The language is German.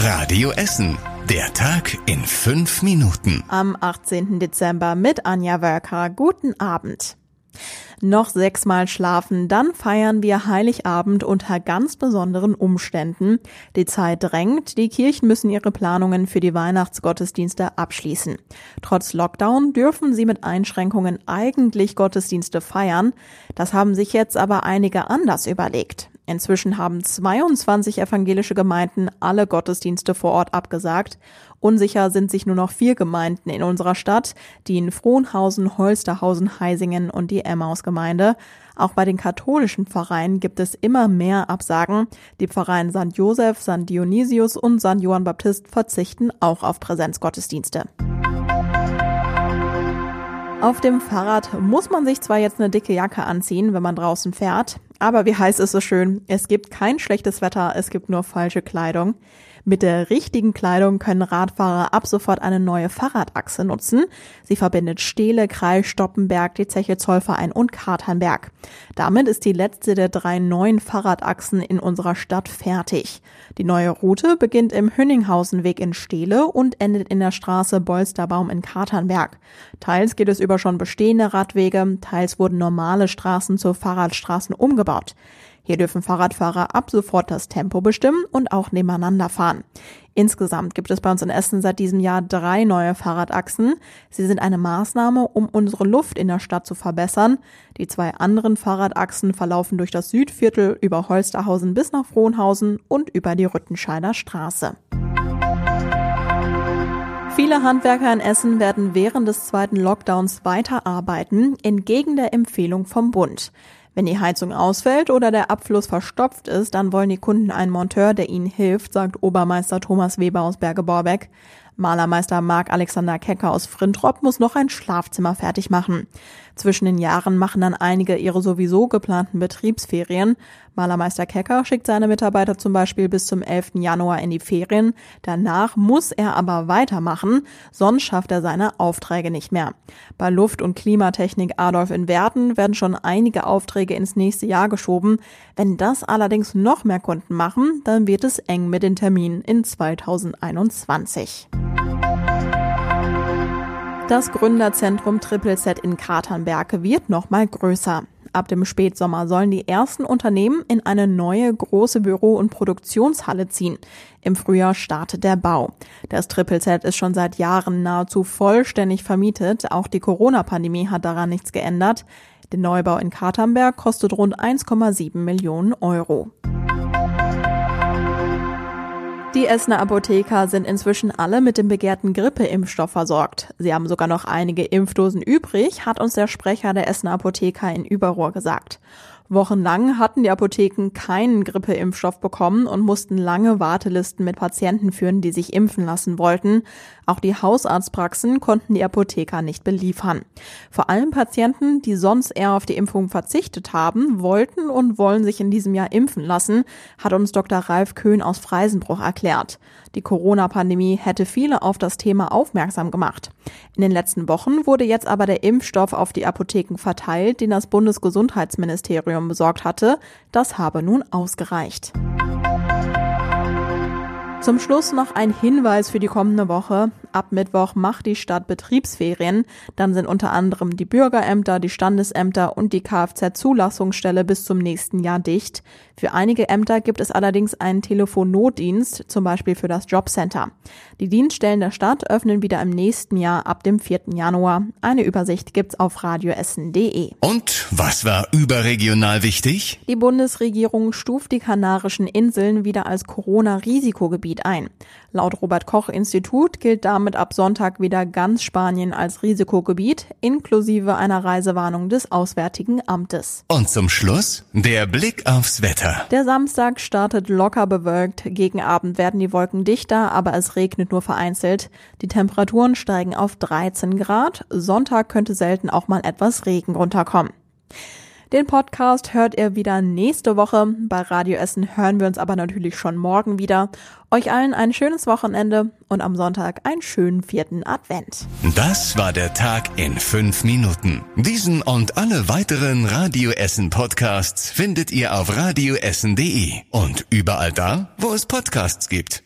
Radio Essen. Der Tag in fünf Minuten. Am 18. Dezember mit Anja Wölker. Guten Abend. Noch sechsmal schlafen, dann feiern wir Heiligabend unter ganz besonderen Umständen. Die Zeit drängt, die Kirchen müssen ihre Planungen für die Weihnachtsgottesdienste abschließen. Trotz Lockdown dürfen sie mit Einschränkungen eigentlich Gottesdienste feiern. Das haben sich jetzt aber einige anders überlegt. Inzwischen haben 22 evangelische Gemeinden alle Gottesdienste vor Ort abgesagt. Unsicher sind sich nur noch vier Gemeinden in unserer Stadt, die in Frohnhausen, Holsterhausen, Heisingen und die Emmaus-Gemeinde. Auch bei den katholischen Pfarreien gibt es immer mehr Absagen. Die Pfarreien St. Joseph, St. Dionysius und St. Johann Baptist verzichten auch auf Präsenzgottesdienste. Auf dem Fahrrad muss man sich zwar jetzt eine dicke Jacke anziehen, wenn man draußen fährt, aber wie heißt es so schön? Es gibt kein schlechtes Wetter, es gibt nur falsche Kleidung. Mit der richtigen Kleidung können Radfahrer ab sofort eine neue Fahrradachse nutzen. Sie verbindet Stehle, Kreis, Stoppenberg, die Zeche Zollverein und Katernberg. Damit ist die letzte der drei neuen Fahrradachsen in unserer Stadt fertig. Die neue Route beginnt im Hünninghausenweg in Stehle und endet in der Straße Bolsterbaum in Katernberg. Teils geht es über schon bestehende Radwege, teils wurden normale Straßen zu Fahrradstraßen umgebaut. Hier dürfen Fahrradfahrer ab sofort das Tempo bestimmen und auch nebeneinander fahren. Insgesamt gibt es bei uns in Essen seit diesem Jahr drei neue Fahrradachsen. Sie sind eine Maßnahme, um unsere Luft in der Stadt zu verbessern. Die zwei anderen Fahrradachsen verlaufen durch das Südviertel über Holsterhausen bis nach Frohnhausen und über die Rüttenscheider Straße. Viele Handwerker in Essen werden während des zweiten Lockdowns weiterarbeiten, entgegen der Empfehlung vom Bund. Wenn die Heizung ausfällt oder der Abfluss verstopft ist, dann wollen die Kunden einen Monteur, der ihnen hilft, sagt Obermeister Thomas Weber aus Berge-Borbeck. Malermeister Marc Alexander Kecker aus Frintrop muss noch ein Schlafzimmer fertig machen. Zwischen den Jahren machen dann einige ihre sowieso geplanten Betriebsferien. Malermeister Kecker schickt seine Mitarbeiter zum Beispiel bis zum 11. Januar in die Ferien. Danach muss er aber weitermachen, sonst schafft er seine Aufträge nicht mehr. Bei Luft- und Klimatechnik Adolf in Werten werden schon einige Aufträge ins nächste Jahr geschoben. Wenn das allerdings noch mehr Kunden machen, dann wird es eng mit den Terminen in 2021. Das Gründerzentrum Triple Z in Katernberge wird nochmal größer. Ab dem Spätsommer sollen die ersten Unternehmen in eine neue große Büro- und Produktionshalle ziehen. Im Frühjahr startet der Bau. Das Triple Z ist schon seit Jahren nahezu vollständig vermietet. Auch die Corona-Pandemie hat daran nichts geändert. Der Neubau in Katernberg kostet rund 1,7 Millionen Euro. Die Essener Apotheker sind inzwischen alle mit dem begehrten Grippeimpfstoff versorgt. Sie haben sogar noch einige Impfdosen übrig, hat uns der Sprecher der Essener Apotheker in Überrohr gesagt. Wochenlang hatten die Apotheken keinen Grippeimpfstoff bekommen und mussten lange Wartelisten mit Patienten führen, die sich impfen lassen wollten. Auch die Hausarztpraxen konnten die Apotheker nicht beliefern. Vor allem Patienten, die sonst eher auf die Impfung verzichtet haben, wollten und wollen sich in diesem Jahr impfen lassen, hat uns Dr. Ralf Köhn aus Freisenbruch erklärt. Die Corona-Pandemie hätte viele auf das Thema aufmerksam gemacht. In den letzten Wochen wurde jetzt aber der Impfstoff auf die Apotheken verteilt, den das Bundesgesundheitsministerium Ministerium besorgt hatte, das habe nun ausgereicht. Zum Schluss noch ein Hinweis für die kommende Woche. Ab Mittwoch macht die Stadt Betriebsferien. Dann sind unter anderem die Bürgerämter, die Standesämter und die Kfz-Zulassungsstelle bis zum nächsten Jahr dicht. Für einige Ämter gibt es allerdings einen Telefonnotdienst, zum Beispiel für das Jobcenter. Die Dienststellen der Stadt öffnen wieder im nächsten Jahr ab dem 4. Januar. Eine Übersicht gibt's auf radioessen.de. Und was war überregional wichtig? Die Bundesregierung stuft die Kanarischen Inseln wieder als Corona-Risikogebiet ein. Laut Robert Koch Institut gilt damit ab Sonntag wieder ganz Spanien als Risikogebiet, inklusive einer Reisewarnung des Auswärtigen Amtes. Und zum Schluss der Blick aufs Wetter. Der Samstag startet locker bewölkt. Gegen Abend werden die Wolken dichter, aber es regnet nur vereinzelt. Die Temperaturen steigen auf 13 Grad. Sonntag könnte selten auch mal etwas Regen runterkommen. Den Podcast hört ihr wieder nächste Woche. Bei Radio Essen hören wir uns aber natürlich schon morgen wieder. Euch allen ein schönes Wochenende und am Sonntag einen schönen vierten Advent. Das war der Tag in fünf Minuten. Diesen und alle weiteren Radio Essen Podcasts findet ihr auf radioessen.de und überall da, wo es Podcasts gibt.